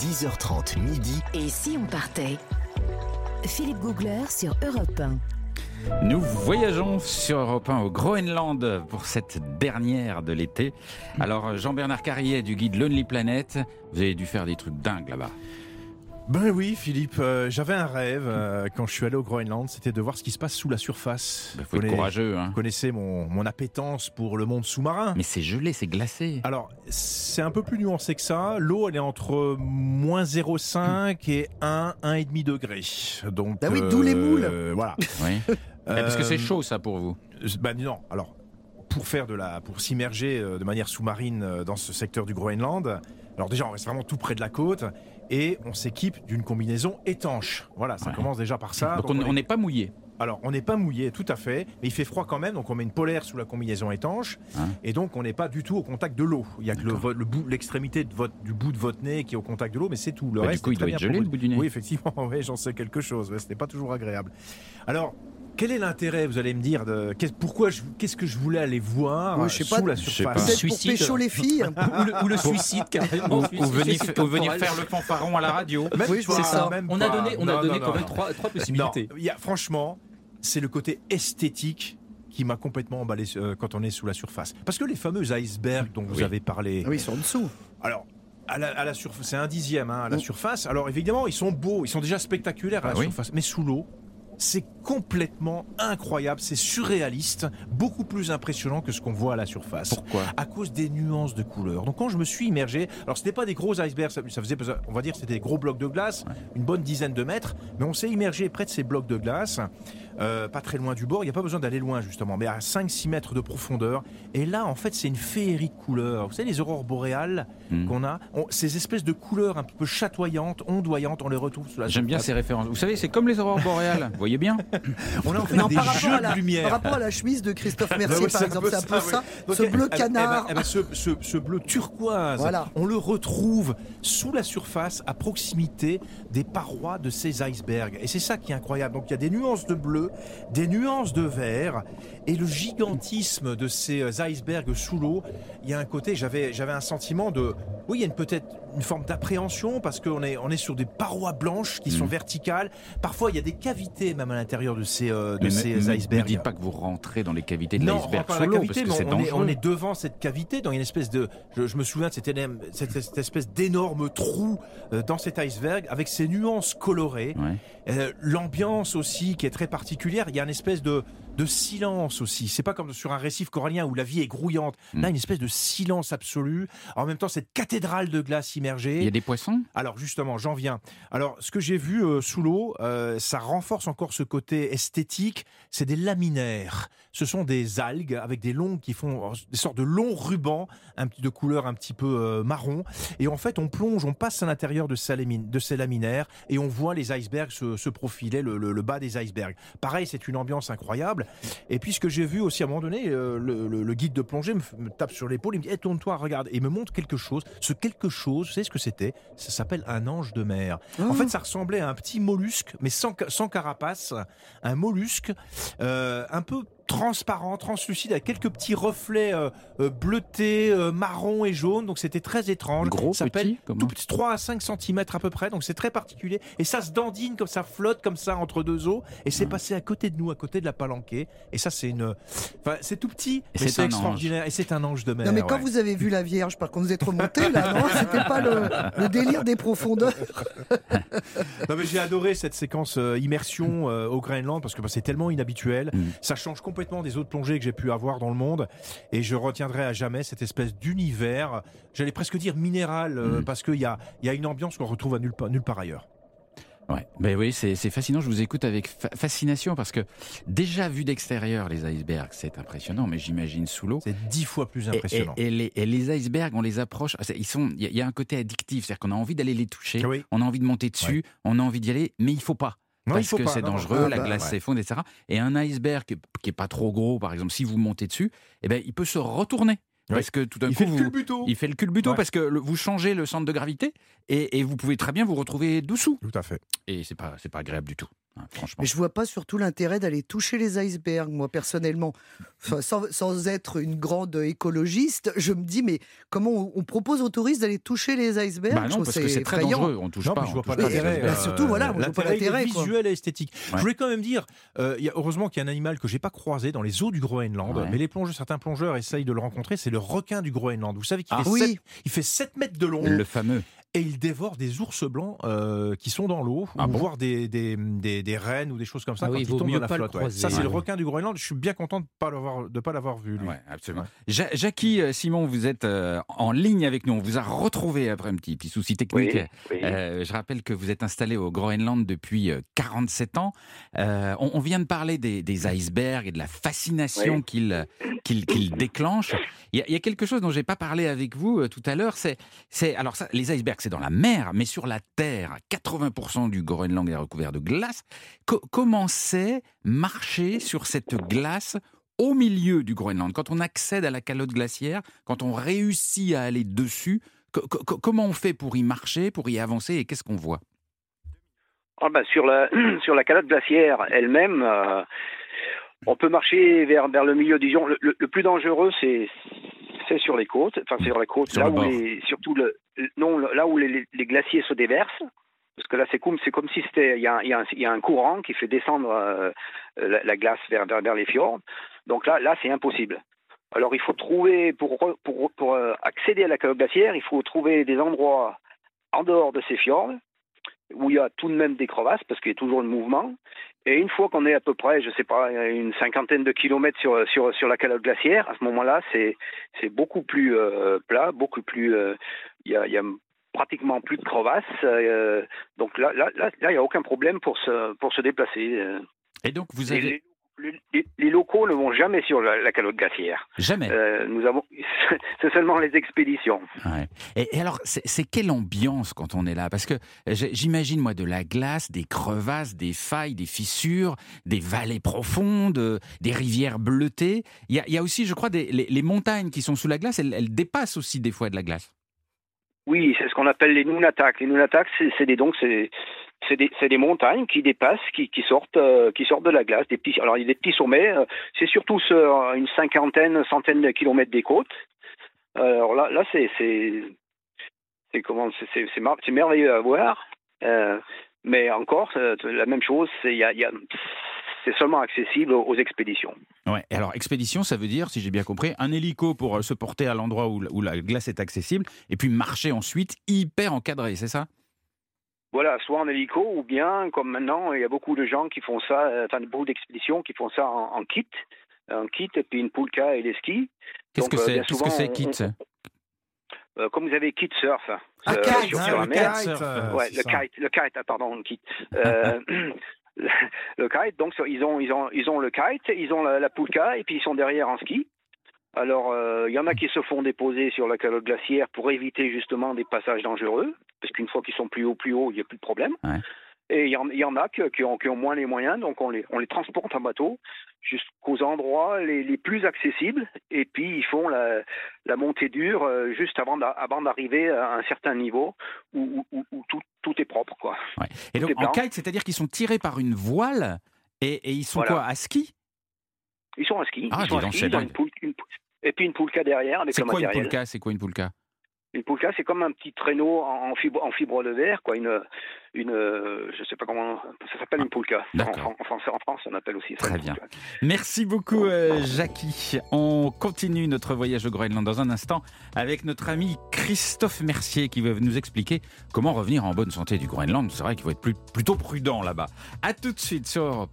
10h30 midi. Et si on partait? Philippe Googler sur Europe 1. Nous voyageons sur Europe 1 au Groenland pour cette dernière de l'été. Alors, Jean-Bernard Carrier du guide Lonely Planet, vous avez dû faire des trucs dingues là-bas. Ben oui, Philippe, euh, j'avais un rêve euh, quand je suis allé au Groenland, c'était de voir ce qui se passe sous la surface. Il faut être courageux. Hein. Vous connaissez mon, mon appétence pour le monde sous-marin. Mais c'est gelé, c'est glacé. Alors, c'est un peu plus nuancé que ça. L'eau, elle est entre moins 0,5 et 1, 1,5 degré. Donc, Bah oui, d'où les moules. euh, Voilà. Oui. Eh, Parce que c'est chaud ça pour vous. Ben non, alors pour faire de la, pour s'immerger de manière sous-marine dans ce secteur du Groenland, alors déjà on reste vraiment tout près de la côte et on s'équipe d'une combinaison étanche. Voilà, ça Ouais. commence déjà par ça. Donc Donc, on on on est- n'est pas mouillé. alors on n'est pas mouillé, tout à fait, mais il fait froid quand même, donc on met une polaire sous la combinaison étanche Hein. et donc on n'est pas du tout au contact de l'eau. Il y a que le, le l'extrémité de votre, du bout de votre nez qui est au contact de l'eau, mais c'est tout. Le Bah, du reste coup, est il doit être gelé, le bout du nez. Oui, effectivement, oui, j'en sais quelque chose. Ce n'est pas toujours agréable. Alors. Quel est l'intérêt, vous allez me dire, de qu'est- pourquoi je- qu'est-ce que je voulais aller voir Oui, je sais sous pas, la je sais surface? pas. Peut-être pour pécho les filles. ou, le, ou le suicide carrément. Ou, ou venir, ou faire le fanfaron à la radio. Même Oui, je pas, vois C'est ça. même On a donné, on a donné non, quand non, même trois, possibilités. il y a, franchement, c'est le côté esthétique qui m'a complètement emballé euh, quand on est sous la surface. Parce que les fameux icebergs dont vous avez parlé, Ah oui, ils sont en dessous. alors. À la, à la surface, c'est un dixième hein, à la surface. Alors évidemment, ils sont beaux, ils sont déjà spectaculaires à Ah la oui. surface, mais sous l'eau, c'est complètement incroyable, c'est surréaliste, beaucoup plus impressionnant que ce qu'on voit à la surface. Pourquoi? À cause des nuances de couleurs. Donc quand je me suis immergé, alors ce n'était pas des gros icebergs, ça, ça faisait, on va dire, c'était des gros blocs de glace, une bonne dizaine de mètres, mais on s'est immergé près de ces blocs de glace, euh, pas très loin du bord. Il n'y a pas besoin d'aller loin justement, mais à 5-6 mètres de profondeur. Et là, en fait, c'est une féerie de couleurs. Vous savez, les aurores boréales Hmm. qu'on a, on- ces espèces de couleurs un peu chatoyantes, ondoyantes, on les retrouve sous la J'aime bien ces références. Vous savez, c'est comme les aurores boréales. Vous voyez bien On a en fait Non, des par, jeux à la, de lumière. par rapport à la chemise de Christophe Mercier, ouais, par exemple, c'est un peu ça. Donc, ce bleu eh, eh ben, canard. eh ben, ce, ce- ce bleu turquoise, Voilà. on le retrouve sous la surface, à proximité des parois de ces icebergs. Et c'est ça qui est incroyable. Donc il y a des nuances de bleu, des nuances de vert, et le gigantisme de ces euh, icebergs sous l'eau. Il y a un côté, j'avais, j'avais un sentiment de, oui, il y a une peut-être une forme d'appréhension parce qu'on est, on est sur des parois blanches qui sont Mhm. verticales. Parfois, il y a des cavités même à l'intérieur de ces, euh, de Mais ces ne- icebergs. Ne dites pas que vous rentrez dans les cavités de l'iceberg sous l'eau, parce que c'est on, est, dangereux. on est devant cette cavité, dans une espèce de. Je, je me souviens de cette, cette- cette espèce d'énorme trou euh, dans cet iceberg avec ses nuances colorées. Ouais. Euh, L'ambiance aussi qui est très particulière. Il y a une espèce de, de silence aussi. C'est pas comme sur un récif corallien où la vie est grouillante. Mm. Là, une espèce de silence absolu. En même temps, cette cathédrale de glace immergée. Il y a des poissons? Alors justement, j'en viens. Alors ce que j'ai vu euh, sous l'eau, euh, ça renforce encore ce côté esthétique. C'est des laminaires. Ce sont des algues avec des longues qui font euh, des sortes de longs rubans, un petit de couleur un petit peu euh, marron. Et en fait, on plonge, on passe à l'intérieur de, ces lamine- de ces laminaires et on voit les icebergs se, se profiler, le, le- le bas des icebergs. Pareil, c'est une ambiance incroyable. Et puis ce que j'ai vu aussi à un moment donné, euh, le, le- le guide de plongée me, tape sur l'épaule, il me dit Eh, tourne-toi, regarde, et il me montre quelque chose. Ce quelque chose, vous savez ce que c'était? Ça s'appelle un ange de mer. En Oh. fait, ça ressemblait à un petit mollusque, mais sans carapace, un mollusque euh, un peu transparent, translucide, avec quelques petits reflets euh, euh, bleutés, euh, marron et jaune. Donc c'était très étrange. Gros, ça petit, tout petit, 3 à 5 cm à peu près. Donc c'est très particulier. Et ça se dandine comme ça, flotte comme ça entre deux eaux. Et c'est passé à côté de nous, à côté de la palanquée. Et ça, c'est une. Enfin, c'est tout petit, Et mais c'est extraordinaire. Et c'est un ange de mer. Non mais quand ouais. vous avez vu la Vierge, par contre vous êtes remonté là, non? C'était pas le, le délire des profondeurs. Non, mais j'ai adoré cette séquence euh, immersion euh, au Groenland parce que bah, c'est tellement inhabituel. Mm. Ça change complètement des autres plongées que j'ai pu avoir dans le monde. Et je retiendrai à jamais cette espèce d'univers, j'allais presque dire minéral, euh, Mm. parce qu'il y a, y a une ambiance qu'on retrouve à nulle, part- nulle part ailleurs. Ouais. Ben oui, c'est fascinant. Je vous écoute avec fa- fascination parce que déjà vu d'extérieur, les icebergs, c'est impressionnant, mais j'imagine sous l'eau. C'est dix fois plus impressionnant. Et, et les, et les icebergs, on les approche. ah, Ils sont. Il y, a- un côté addictif, c'est-à-dire qu'on a envie d'aller les toucher, Oui. on a envie de monter dessus, on a envie d'y aller, mais il faut pas. Non, parce que c'est non. dangereux, la bah, glace ouais. s'effondre, etc. Et un iceberg qui, qui est pas trop gros, par exemple, si vous montez dessus, eh ben, il peut se retourner. Parce que tout d'un Il coup, fait le vous- culbuto. il fait le culbuto Ouais. parce que le- vous changez le centre de gravité et, et vous pouvez très bien vous retrouver dessous. Tout à fait. Et c'est pas, c'est pas agréable du tout. Hein, franchement. Mais je vois pas surtout l'intérêt d'aller toucher les icebergs, moi personnellement. Enfin, sans, sans être une grande écologiste, je me dis, mais comment on, on propose aux touristes d'aller toucher les icebergs? Bah non, parce que c'est très dangereux. On touche Non, pas. je on vois pas l'intérêt. bah, surtout, voilà, je vois pas l'intérêt, quoi. visuel et esthétique. Ouais. Je voulais quand même dire, euh, il y a, heureusement qu'il y a un animal que j'ai pas croisé dans les eaux du Groenland, Ouais. mais les plongeurs, certains plongeurs essayent de le rencontrer, c'est le requin du Groenland. Vous savez qu'il Ah. fait, Oui. 7, il fait 7 mètres de long Le fameux. Et il dévore des ours blancs euh, qui sont dans l'eau, Ah ou bon voir des, des, des, des rennes ou des choses comme ça Ah quand oui, ils tombent mieux dans la pas le flotte. ouais. Ça, c'est Ouais. le requin du Groenland. Je suis bien content de pas l'avoir de pas l'avoir vu. Lui. Ouais, absolument. Ja- Jackie, euh, Simon, vous êtes euh, en ligne avec nous. On vous a retrouvé après un petit, petit souci technique. Oui, oui. Euh, je rappelle que vous êtes installé au Groenland depuis euh, 47 ans. Euh, on, on vient de parler des, des icebergs et de la fascination Oui. qu'ils qu'ils qu'ils déclenchent. Il y, a, il y a quelque chose dont j'ai pas parlé avec vous euh, tout à l'heure. C'est, c'est alors ça, les icebergs, c'est dans la mer, mais sur la terre, 80% du Groenland est recouvert de glace. Co- comment c'est marcher sur cette glace au milieu du Groenland? Quand on accède à la calotte glaciaire, quand on réussit à aller dessus, co- co- comment on fait pour y marcher, pour y avancer et qu'est-ce qu'on voit? Ah ben, sur la sur la calotte glaciaire elle-même, euh, on peut marcher vers vers le milieu. Disons, le, le- le plus dangereux, c'est c'est sur les côtes. Enfin, sur les côtes, Sur là où les, surtout le non le- là où les, glaciers se déversent. Parce que là, c'est comme comme si c'était il y a, un- courant qui fait descendre euh, la, la glace vers, les fjords. Donc là là, c'est impossible. Alors il faut trouver pour pour euh, accéder à la calotte glaciaire, il faut trouver des endroits en dehors de ces fjords où il y a tout de même des crevasses parce qu'il y a toujours le mouvement. Et une fois qu'on est à peu près, je sais pas, une cinquantaine de kilomètres sur sur sur la calotte glaciaire, à ce moment-là, c'est c'est beaucoup plus euh, plat, beaucoup plus, euh, il y a il y a pratiquement plus de crevasses. euh, donc là là là il y a aucun problème pour se pour se déplacer. euh. Et donc vous avez les- locaux ne vont jamais sur la, la calotte glaciaire. jamais. Euh, nous avons, c'est seulement les expéditions. Ouais. Et, et alors, c'est quelle ambiance quand on est là? Parce que j'imagine, moi, de la glace, des crevasses, des failles, des fissures, des vallées profondes, euh, des rivières bleutées. Il y a, il y a aussi, je crois, des, les, les montagnes qui sont sous la glace, elles, elles dépassent aussi des fois de la glace. Oui, c'est ce qu'on appelle les Nunatak. Les Nunatak, c'est c'est des donc c'est c'est des, montagnes qui dépassent, qui, sortent euh, qui sortent de la glace. Des petits, alors il y a des petits sommets. euh, c'est surtout sur une cinquantaine, centaine de kilomètres des côtes. Alors là, c'est comment c'est merveilleux à voir. Euh, mais encore, la même chose. C'est seulement accessible aux, expéditions. Ouais. Alors, expédition, ça veut dire, si j'ai bien compris, un hélico pour euh, se porter à l'endroit où la glace est accessible, et puis marcher ensuite hyper encadré, c'est ça? Voilà, soit en hélico ou bien, comme maintenant, il y a beaucoup de gens qui font ça, euh, enfin beaucoup d'expéditions qui font ça en, en kit, un kit et puis une poulka et des skis. Qu'est-ce Donc, que euh, c'est bien Qu'est-ce que souvent, c'est, on- Kit Euh, comme vous avez kit surf, hein, Ah, euh, kite, sur, hein, sur la le mer. kite. euh, ouais, le ça. kite, le kite, ah, pardon, le kit. Euh, le, le kite, donc sur- ils ont, ils ont, ils ont le kite, ils ont la, la poulka et puis ils sont derrière en ski. Alors, euh, il y en a qui se font déposer sur la calotte glaciaire pour éviter justement des passages dangereux, parce qu'une fois qu'ils sont plus haut, plus haut, il n'y a plus de problème. Ouais. Et il y, en, il y en a qui, ont, qui ont moins les moyens, donc on les, on les transporte en bateau jusqu'aux endroits les, les plus accessibles, et puis ils font la, la montée dure euh, juste avant d'a- avant d'arriver à un certain niveau où, où- où- où tout, tout est propre. Quoi. Ouais. Et Tout donc, en kite, c'est-à-dire qu'ils sont tirés par une voile, et, et ils sont Voilà. quoi À ski? Ils sont à ski, Ah, ils sont à ski, une poule- une poule- et puis une poulka derrière C'est quoi une poulka? C'est quoi une poulka? Une poulka, c'est comme un petit traîneau en fibre, en fibre de verre, quoi. Une, une, euh, je sais pas comment, ça s'appelle une poulka. En, D'accord. en, France, on appelle aussi ça. Très bien. Merci beaucoup, euh, Jackie. On continue notre voyage au Groenland dans un instant avec notre ami Christophe Mercier qui va nous expliquer comment revenir en bonne santé du Groenland. C'est vrai qu'il faut être plus- plutôt prudent là-bas. À tout de suite sur Europe 1.